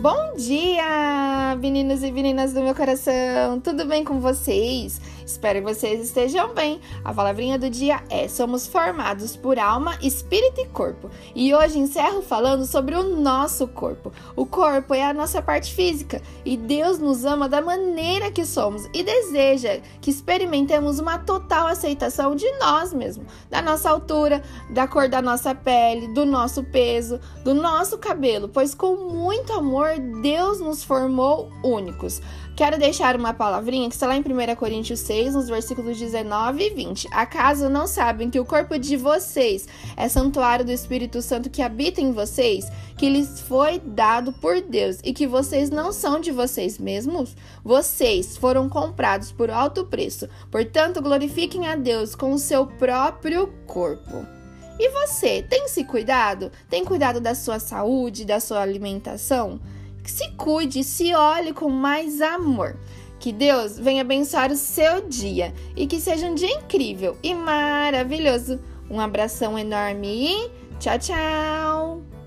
Bom dia, meninos e meninas do meu coração! Tudo bem com vocês? Espero que vocês estejam bem. A palavrinha do dia é: somos formados por alma, espírito e corpo. E hoje encerro falando sobre o nosso corpo. O corpo é a nossa parte física e Deus nos ama da maneira que somos e deseja que experimentemos uma total aceitação de nós mesmos, da nossa altura, da cor da nossa pele, do nosso peso, do nosso cabelo, pois com muito amor Deus nos formou únicos. Quero deixar uma palavrinha que está lá em 1 Coríntios 6, nos versículos 19 e 20. Acaso não sabem que o corpo de vocês é santuário do Espírito Santo que habita em vocês, que lhes foi dado por Deus e que vocês não são de vocês mesmos? Vocês foram comprados por alto preço, portanto, glorifiquem a Deus com o seu próprio corpo. E você, tem se cuidado? Tem cuidado da sua saúde, da sua alimentação? se cuide, se olhe com mais amor. Que Deus venha abençoar o seu dia e que seja um dia incrível e maravilhoso. Um abração enorme e tchau, tchau!